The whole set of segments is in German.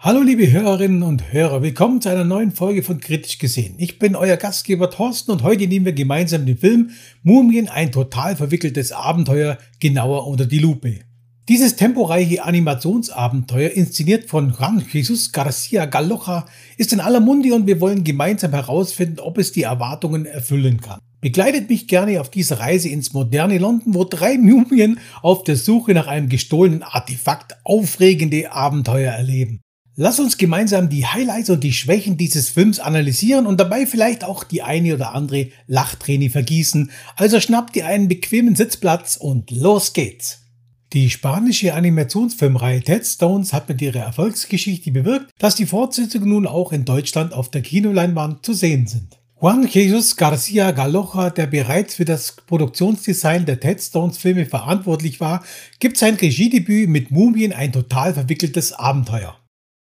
Hallo liebe Hörerinnen und Hörer, willkommen zu einer neuen Folge von Kritisch gesehen. Ich bin euer Gastgeber Thorsten und heute nehmen wir gemeinsam den Film Mumien, ein total verwickeltes Abenteuer genauer unter die Lupe. Dieses temporeiche Animationsabenteuer, inszeniert von Juan Jesus Garcia Galocha, ist in aller Munde und wir wollen gemeinsam herausfinden, ob es die Erwartungen erfüllen kann. Begleitet mich gerne auf diese Reise ins moderne London, wo drei Mumien auf der Suche nach einem gestohlenen Artefakt aufregende Abenteuer erleben. Lass uns gemeinsam die Highlights und die Schwächen dieses Films analysieren und dabei vielleicht auch die eine oder andere Lachträne vergießen. Also schnappt dir einen bequemen Sitzplatz und los geht's. Die spanische Animationsfilmreihe Ted Stones hat mit ihrer Erfolgsgeschichte bewirkt, dass die Fortsetzungen nun auch in Deutschland auf der Kinoleinwand zu sehen sind. Juan Jesus Garcia Galocha, der bereits für das Produktionsdesign der Ted Stones Filme verantwortlich war, gibt sein Regiedebüt mit Mumien ein total verwickeltes Abenteuer.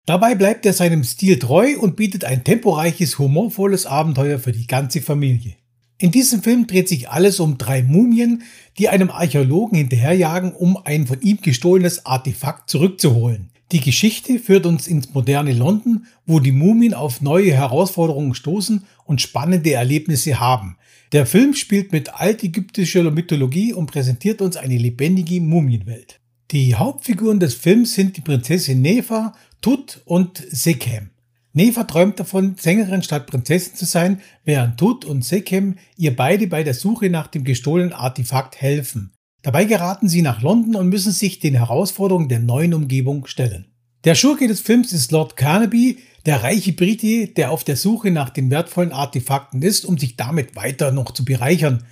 Dabei bleibt er seinem Stil treu und bietet ein temporeiches, humorvolles Abenteuer für die ganze Familie. In diesem Film dreht sich alles um drei Mumien, die einem Archäologen hinterherjagen, um ein von ihm gestohlenes Artefakt zurückzuholen. Die Geschichte führt uns ins moderne London, wo die Mumien auf neue Herausforderungen stoßen und spannende Erlebnisse haben. Der Film spielt mit altägyptischer Mythologie und präsentiert uns eine lebendige Mumienwelt. Die Hauptfiguren des Films sind die Prinzessin Nefa Tut und Sekem. Neva träumt davon, Sängerin statt Prinzessin zu sein, während Tut und Sekem ihr beide bei der Suche nach dem gestohlenen Artefakt helfen. Dabei geraten sie nach London und müssen sich den Herausforderungen der neuen Umgebung stellen. Der Schurke des Films ist Lord Carnaby, der reiche Brite, der auf der Suche nach den wertvollen Artefakten ist, um sich damit weiter noch zu bereichern.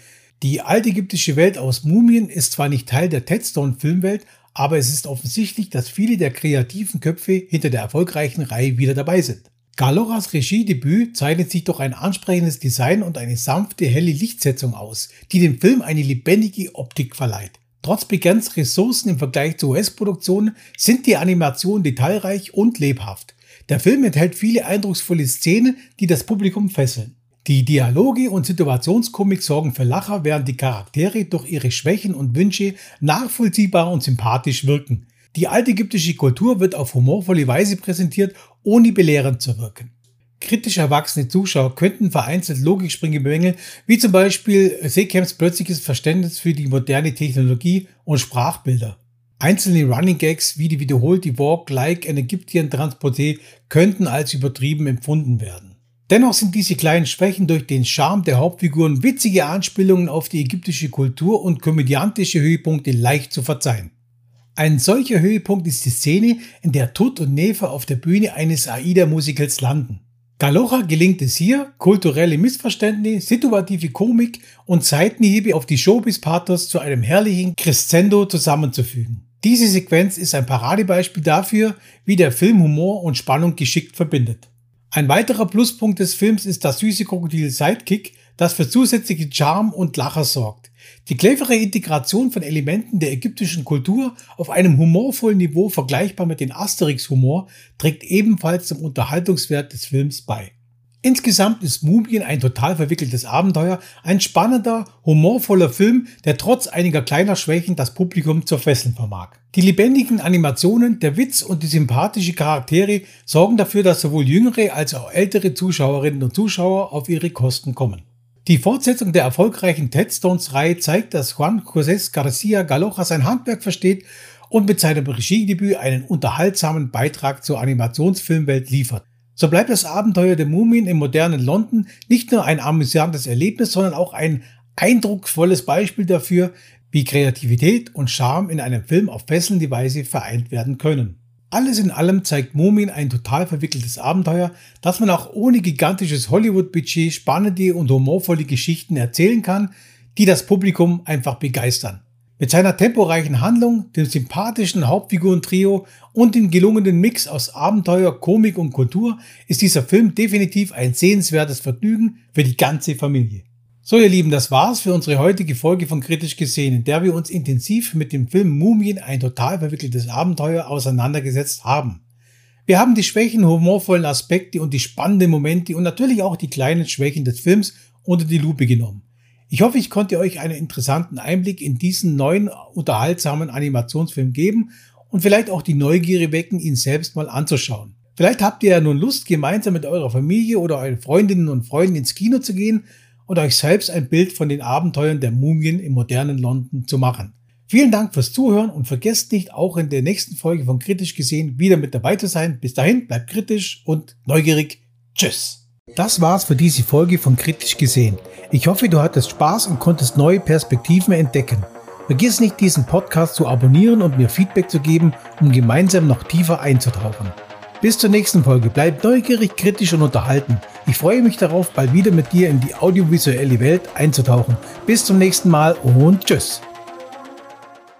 Die altägyptische Welt aus Mumien ist zwar nicht Teil der Tedstone-Filmwelt, aber es ist offensichtlich, dass viele der kreativen Köpfe hinter der erfolgreichen Reihe wieder dabei sind. Galoras Regiedebüt zeichnet sich durch ein ansprechendes Design und eine sanfte, helle Lichtsetzung aus, die dem Film eine lebendige Optik verleiht. Trotz begrenzter Ressourcen im Vergleich zu US-Produktionen sind die Animationen detailreich und lebhaft. Der Film enthält viele eindrucksvolle Szenen, die das Publikum fesseln. Die Dialoge und Situationskomik sorgen für Lacher, während die Charaktere durch ihre Schwächen und Wünsche nachvollziehbar und sympathisch wirken. Die altägyptische Kultur wird auf humorvolle Weise präsentiert, ohne belehrend zu wirken. Kritisch erwachsene Zuschauer könnten vereinzelt Logiksprünge bemängeln, wie zum Beispiel Sekems plötzliches Verständnis für die moderne Technologie und Sprachbilder. Einzelne Running Gags wie die wiederholte Walk like an Egyptian Transporté könnten als übertrieben empfunden werden. Dennoch sind diese kleinen Schwächen durch den Charme der Hauptfiguren, witzige Anspielungen auf die ägyptische Kultur und komödiantische Höhepunkte leicht zu verzeihen. Ein solcher Höhepunkt ist die Szene, in der Tut und Nefer auf der Bühne eines Aida-Musicals landen. Galocha gelingt es hier, kulturelle Missverständnisse, situative Komik und Seitenhiebe auf die Showbiz-Pathos zu einem herrlichen Crescendo zusammenzufügen. Diese Sequenz ist ein Paradebeispiel dafür, wie der Film Humor und Spannung geschickt verbindet. Ein weiterer Pluspunkt des Films ist das süße Krokodil Sidekick, das für zusätzliche Charme und Lacher sorgt. Die clevere Integration von Elementen der ägyptischen Kultur auf einem humorvollen Niveau vergleichbar mit dem Asterix-Humor trägt ebenfalls zum Unterhaltungswert des Films bei. Insgesamt ist Mumien ein total verwickeltes Abenteuer, ein spannender, humorvoller Film, der trotz einiger kleiner Schwächen das Publikum zu fesseln vermag. Die lebendigen Animationen, der Witz und die sympathische Charaktere sorgen dafür, dass sowohl jüngere als auch ältere Zuschauerinnen und Zuschauer auf ihre Kosten kommen. Die Fortsetzung der erfolgreichen Ted Stones Reihe zeigt, dass Juan José Garcia Galocha sein Handwerk versteht und mit seinem Regiedebüt einen unterhaltsamen Beitrag zur Animationsfilmwelt liefert. So bleibt das Abenteuer der Mumien im modernen London nicht nur ein amüsantes Erlebnis, sondern auch ein eindrucksvolles Beispiel dafür, wie Kreativität und Charme in einem Film auf fesselnde Weise vereint werden können. Alles in allem zeigt Mumien ein total verwickeltes Abenteuer, das man auch ohne gigantisches Hollywood-Budget spannende und humorvolle Geschichten erzählen kann, die das Publikum einfach begeistern. Mit seiner temporeichen Handlung, dem sympathischen Hauptfigurentrio und dem gelungenen Mix aus Abenteuer, Komik und Kultur ist dieser Film definitiv ein sehenswertes Vergnügen für die ganze Familie. So ihr Lieben, das war's für unsere heutige Folge von Kritisch gesehen, in der wir uns intensiv mit dem Film Mumien ein total verwickeltes Abenteuer auseinandergesetzt haben. Wir haben die schwächen, humorvollen Aspekte und die spannenden Momente und natürlich auch die kleinen Schwächen des Films unter die Lupe genommen. Ich hoffe, ich konnte euch einen interessanten Einblick in diesen neuen, unterhaltsamen Animationsfilm geben und vielleicht auch die Neugier wecken, ihn selbst mal anzuschauen. Vielleicht habt ihr ja nun Lust, gemeinsam mit eurer Familie oder euren Freundinnen und Freunden ins Kino zu gehen und euch selbst ein Bild von den Abenteuern der Mumien im modernen London zu machen. Vielen Dank fürs Zuhören und vergesst nicht, auch in der nächsten Folge von Kritisch gesehen wieder mit dabei zu sein. Bis dahin, bleibt kritisch und neugierig. Tschüss. Das war's für diese Folge von Kritisch gesehen. Ich hoffe, du hattest Spaß und konntest neue Perspektiven entdecken. Vergiss nicht, diesen Podcast zu abonnieren und mir Feedback zu geben, um gemeinsam noch tiefer einzutauchen. Bis zur nächsten Folge. Bleib neugierig, kritisch und unterhalten. Ich freue mich darauf, bald wieder mit dir in die audiovisuelle Welt einzutauchen. Bis zum nächsten Mal und tschüss.